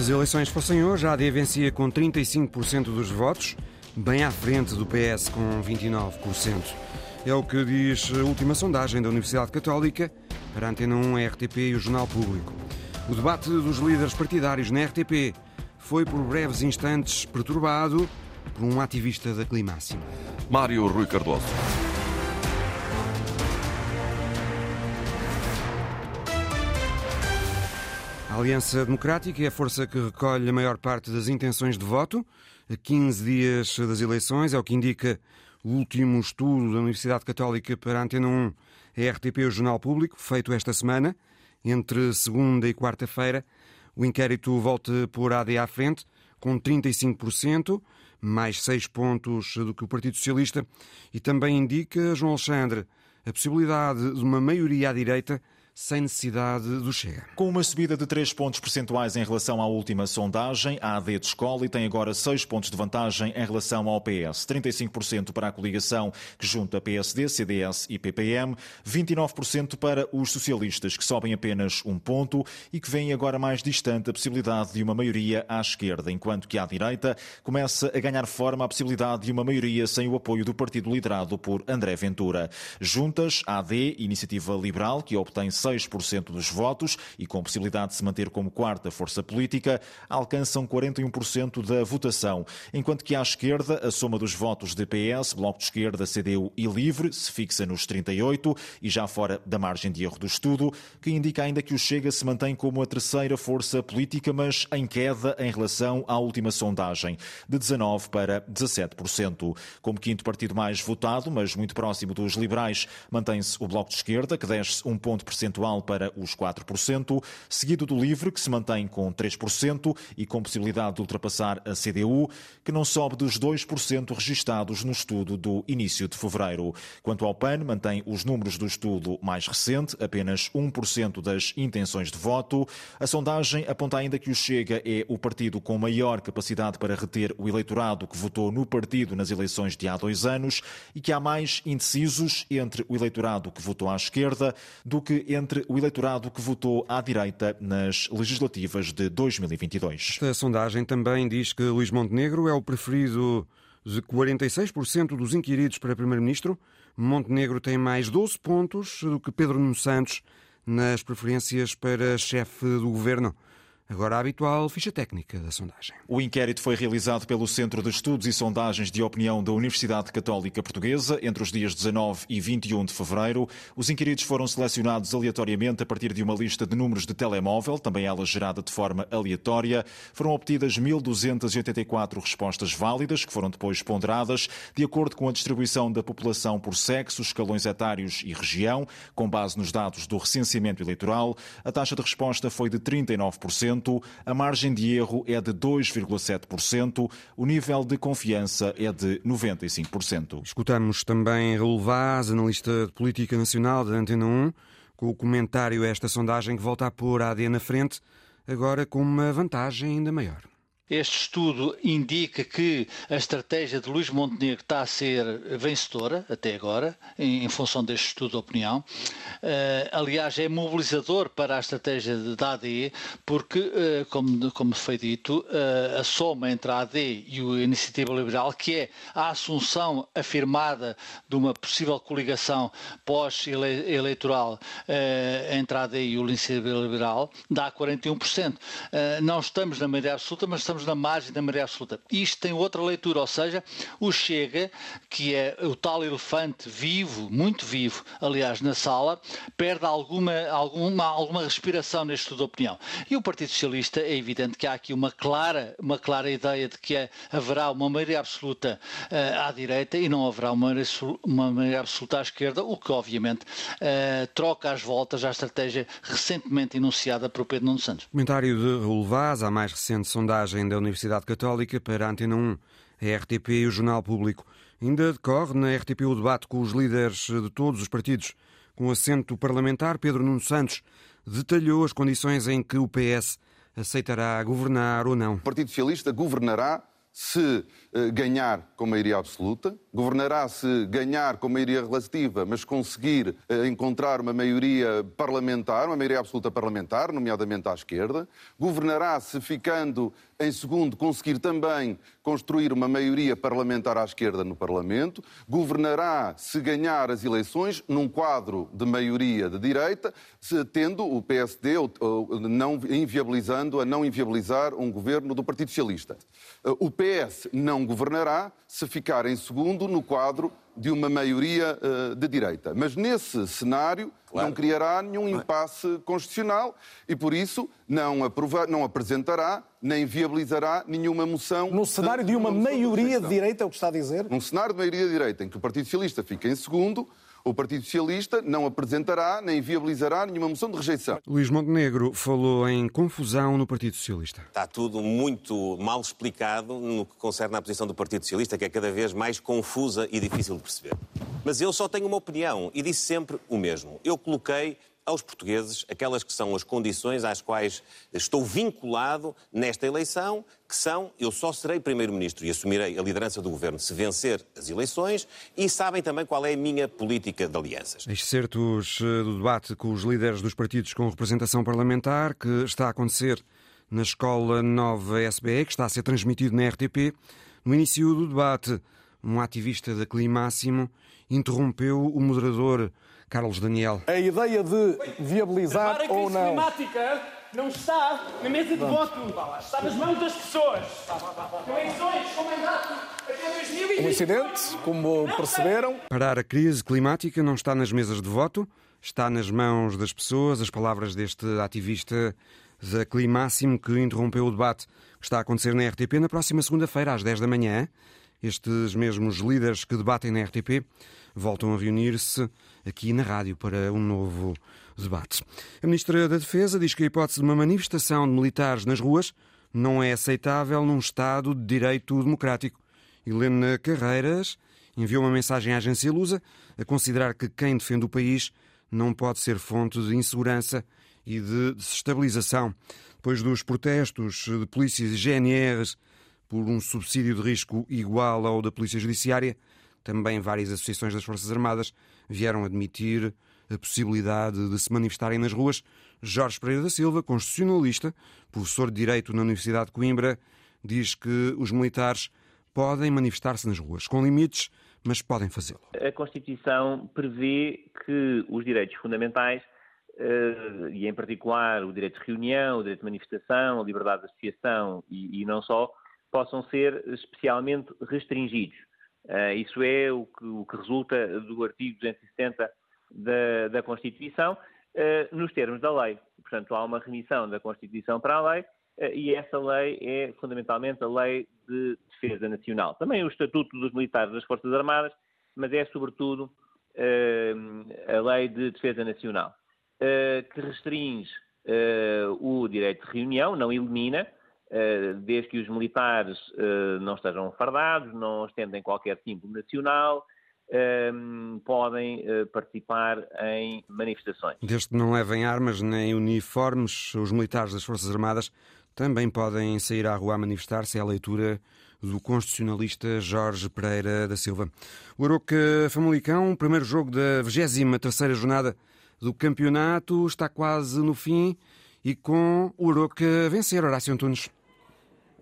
Se as eleições fossem hoje, a AD vencia com 35% dos votos, bem à frente do PS com 29%. É o que diz a última sondagem da Universidade Católica para a Antena 1, a RTP e o Jornal Público. O debate dos líderes partidários na RTP foi por breves instantes perturbado por um ativista da Climáxima. Mário Rui Cardoso. Aliança Democrática é a força que recolhe a maior parte das intenções de voto. A 15 dias das eleições, é o que indica o último estudo da Universidade Católica para a Antena 1, a RTP o Jornal Público, feito esta semana, entre segunda e quarta-feira. O inquérito volta por AD à frente, com 35%, mais 6 pontos do que o Partido Socialista, e também indica, João Alexandre, a possibilidade de uma maioria à direita sem necessidade do Chega. Com uma subida de 3 pontos percentuais em relação à última sondagem, a AD de escola tem agora 6 pontos de vantagem em relação ao PS. 35% para a coligação que junta PSD, CDS e PPM, 29% para os socialistas, que sobem apenas um ponto e que vêm agora mais distante a possibilidade de uma maioria à esquerda, enquanto que à direita começa a ganhar forma a possibilidade de uma maioria sem o apoio do partido liderado por André Ventura. Juntas, AD, Iniciativa Liberal, que obtém 6% dos votos e com possibilidade de se manter como quarta força política, alcançam 41% da votação, enquanto que à esquerda a soma dos votos de PS, Bloco de Esquerda, CDU e Livre se fixa nos 38 e já fora da margem de erro do estudo, que indica ainda que o Chega se mantém como a terceira força política, mas em queda em relação à última sondagem, de 19 para 17%. Como quinto partido mais votado, mas muito próximo dos liberais, mantém-se o Bloco de Esquerda, que desce um ponto percentual para os 4%, seguido do Livre, que se mantém com 3% e com possibilidade de ultrapassar a CDU, que não sobe dos 2% registados no estudo do início de fevereiro. Quanto ao PAN, mantém os números do estudo mais recente, apenas 1% das intenções de voto. A sondagem aponta ainda que o Chega é o partido com maior capacidade para reter o eleitorado que votou no partido nas eleições de há dois anos e que há mais indecisos entre o eleitorado que votou à esquerda do que entre o eleitorado que votou à direita nas legislativas de 2022. Esta sondagem também diz que Luís Montenegro é o preferido de 46% dos inquiridos para Primeiro-Ministro. Montenegro tem mais 12 pontos do que Pedro Nuno Santos nas preferências para chefe do governo. Agora a habitual ficha técnica da sondagem. O inquérito foi realizado pelo Centro de Estudos e Sondagens de Opinião da Universidade Católica Portuguesa entre os dias 19 e 21 de fevereiro. Os inquiridos foram selecionados aleatoriamente a partir de uma lista de números de telemóvel, também ela gerada de forma aleatória. Foram obtidas 1.284 respostas válidas, que foram depois ponderadas de acordo com a distribuição da população por sexo, escalões etários e região, com base nos dados do recenseamento eleitoral. A taxa de resposta foi de 39% a margem de erro é de 2,7%, o nível de confiança é de 95%. Escutamos também Raul Vaz, analista de política nacional da Antena 1, com o comentário a esta sondagem que volta a pôr a AD na frente, agora com uma vantagem ainda maior. Este estudo indica que a estratégia de Luís Montenegro está a ser vencedora até agora, em, em função deste estudo de opinião. Uh, aliás, é mobilizador para a estratégia da AD, porque, uh, como, como foi dito, uh, a soma entre a AD e a Iniciativa Liberal, que é a assunção afirmada de uma possível coligação pós-eleitoral entre a AD e o Iniciativa Liberal, dá 41%. não estamos na maioria absoluta, mas estamos na margem da maioria absoluta. Isto tem outra leitura, ou seja, o Chega, que é o tal elefante vivo, muito vivo, aliás, na sala, perde alguma, alguma, alguma respiração neste estudo de opinião. E o Partido Socialista, é evidente que há aqui uma clara, uma clara ideia de que haverá uma maioria absoluta uh, à direita e não haverá uma maioria, uma maioria absoluta à esquerda, o que, obviamente, uh, troca as voltas à estratégia recentemente enunciada por Pedro Nuno Santos. Comentário de Raul Vaz, a mais recente sondagem da Universidade Católica para a Antena 1, a RTP e o Jornal Público. Ainda decorre na RTP o debate com os líderes de todos os partidos. Com assento parlamentar, Pedro Nuno Santos detalhou as condições em que o PS aceitará governar ou não. O Partido Socialista governará se eh, ganhar com maioria absoluta, governará se ganhar com maioria relativa, mas conseguir eh, encontrar uma maioria parlamentar, uma maioria absoluta parlamentar, nomeadamente à esquerda, governará se ficando em segundo, conseguir também construir uma maioria parlamentar à esquerda no Parlamento, governará se ganhar as eleições num quadro de maioria de direita, tendo o PSD não inviabilizando a não inviabilizar um governo do Partido Socialista. O PS não governará se ficar em segundo no quadro de uma maioria uh, de direita. Mas nesse cenário claro. não criará nenhum impasse constitucional e, por isso, não, aprova não apresentará nem viabilizará nenhuma moção. No cenário de, de uma, uma maioria de, de direita, é o que está a dizer? Num cenário de maioria de direita, em que o Partido Socialista fica em segundo, o Partido Socialista não apresentará nem viabilizará nenhuma moção de rejeição. Luís Montenegro falou em confusão no Partido Socialista. Está tudo muito mal explicado no que concerne à posição do Partido Socialista, que é cada vez mais confusa e difícil de perceber. Mas eu só tenho uma opinião e disse sempre o mesmo. Eu coloquei aos portugueses aquelas que são as condições às quais estou vinculado nesta eleição, que são eu só serei Primeiro-Ministro e assumirei a liderança do Governo se vencer as eleições e sabem também qual é a minha política de alianças. Excertos eh, do debate com os líderes dos partidos com representação parlamentar que está a acontecer na Escola Nova SBE, que está a ser transmitido na RTP. No início do debate, um ativista da Climáximo interrompeu o moderador Carlos Daniel. A ideia de viabilizar Repara ou não. climática não está na mesa de voto, está nas mãos das pessoas. Eleições com mandato até 2020. Um incidente, como perceberam. Parar a crise climática não está nas mesas de voto, está nas mãos das pessoas. As palavras deste ativista da Climáximo que interrompeu o debate que está a acontecer na RTP na próxima segunda-feira às 10 da manhã. Estes mesmos líderes que debatem na RTP voltam a reunir-se aqui na rádio para um novo debate. A Ministra da Defesa diz que a hipótese de uma manifestação de militares nas ruas não é aceitável num Estado de direito democrático. Helena Carreiras enviou uma mensagem à agência Lusa a considerar que quem defende o país não pode ser fonte de insegurança e de desestabilização. Depois dos protestos de polícias e GNRs por um subsídio de risco igual ao da Polícia Judiciária, também várias associações das Forças Armadas vieram admitir a possibilidade de se manifestarem nas ruas. Jorge Pereira da Silva, constitucionalista, professor de Direito na Universidade de Coimbra, diz que os militares podem manifestar-se nas ruas, com limites, mas podem fazê-lo. A Constituição prevê que os direitos fundamentais, eh, e em particular o direito de reunião, o direito de manifestação, a liberdade de associação e, e não só, possam ser especialmente restringidos. Uh, isso é o que, o que, resulta do artigo 270 da, da Constituição, uh, nos termos da lei. Portanto, há uma remissão da Constituição para a lei uh, e essa lei é fundamentalmente a Lei de Defesa Nacional. Também o Estatuto dos Militares das Forças Armadas, mas é sobretudo a Lei de Defesa Nacional, que restringe o direito de reunião, não elimina, desde que os militares eh, não estejam fardados, não estendem qualquer símbolo nacional, ehm, podem eh, participar em manifestações. Desde que não levem armas nem uniformes, os militares das Forças Armadas também podem sair à rua a manifestar-se. É a leitura do constitucionalista Jorge Pereira da Silva. O Aroca Famalicão, primeiro jogo da 23ª jornada do campeonato, está quase no fim e com o Aroca vencer Horácio Antunes.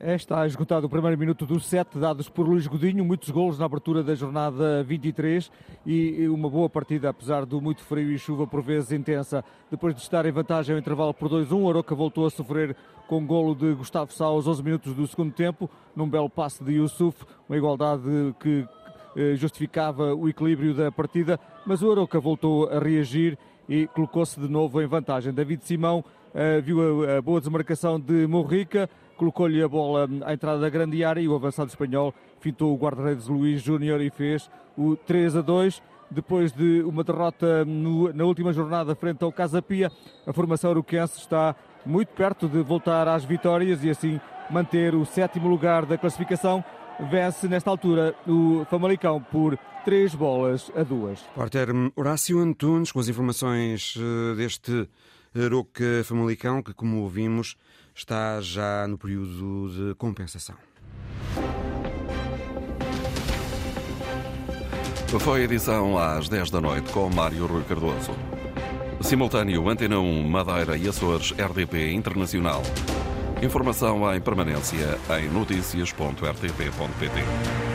É, está esgotado o primeiro minuto dos sete dados por Luís Godinho, muitos golos na abertura da jornada 23 e uma boa partida, apesar do muito frio e chuva por vezes intensa. Depois de estar em vantagem ao intervalo por 2-1, Aroca voltou a sofrer com golo de Gustavo Sá aos 11 minutos do segundo tempo, num belo passe de Yusuf, uma igualdade que eh, justificava o equilíbrio da partida, mas o Aroca voltou a reagir e colocou-se de novo em vantagem. David Simão uh, viu a, boa desmarcação de Morrica, colocou-lhe a bola à entrada da grande área e o avançado espanhol fintou o guarda-redes Luís Júnior e fez o 3 a 2. Depois de uma derrota no, na última jornada frente ao Casa Pia, a formação uruquense está muito perto de voltar às vitórias e assim manter o sétimo lugar da classificação vence nesta altura o Famalicão por três bolas a duas. Porter Horácio Antunes com as informações eh, deste eh, Aroca Famalicão que, como ouvimos, está já no período de compensação. Foi a edição às 10 da noite com Mário Rui Cardoso. Simultâneo Antena 1, Madeira e Açores, RDP Internacional. Informação em permanência em notícias.rtp.pt.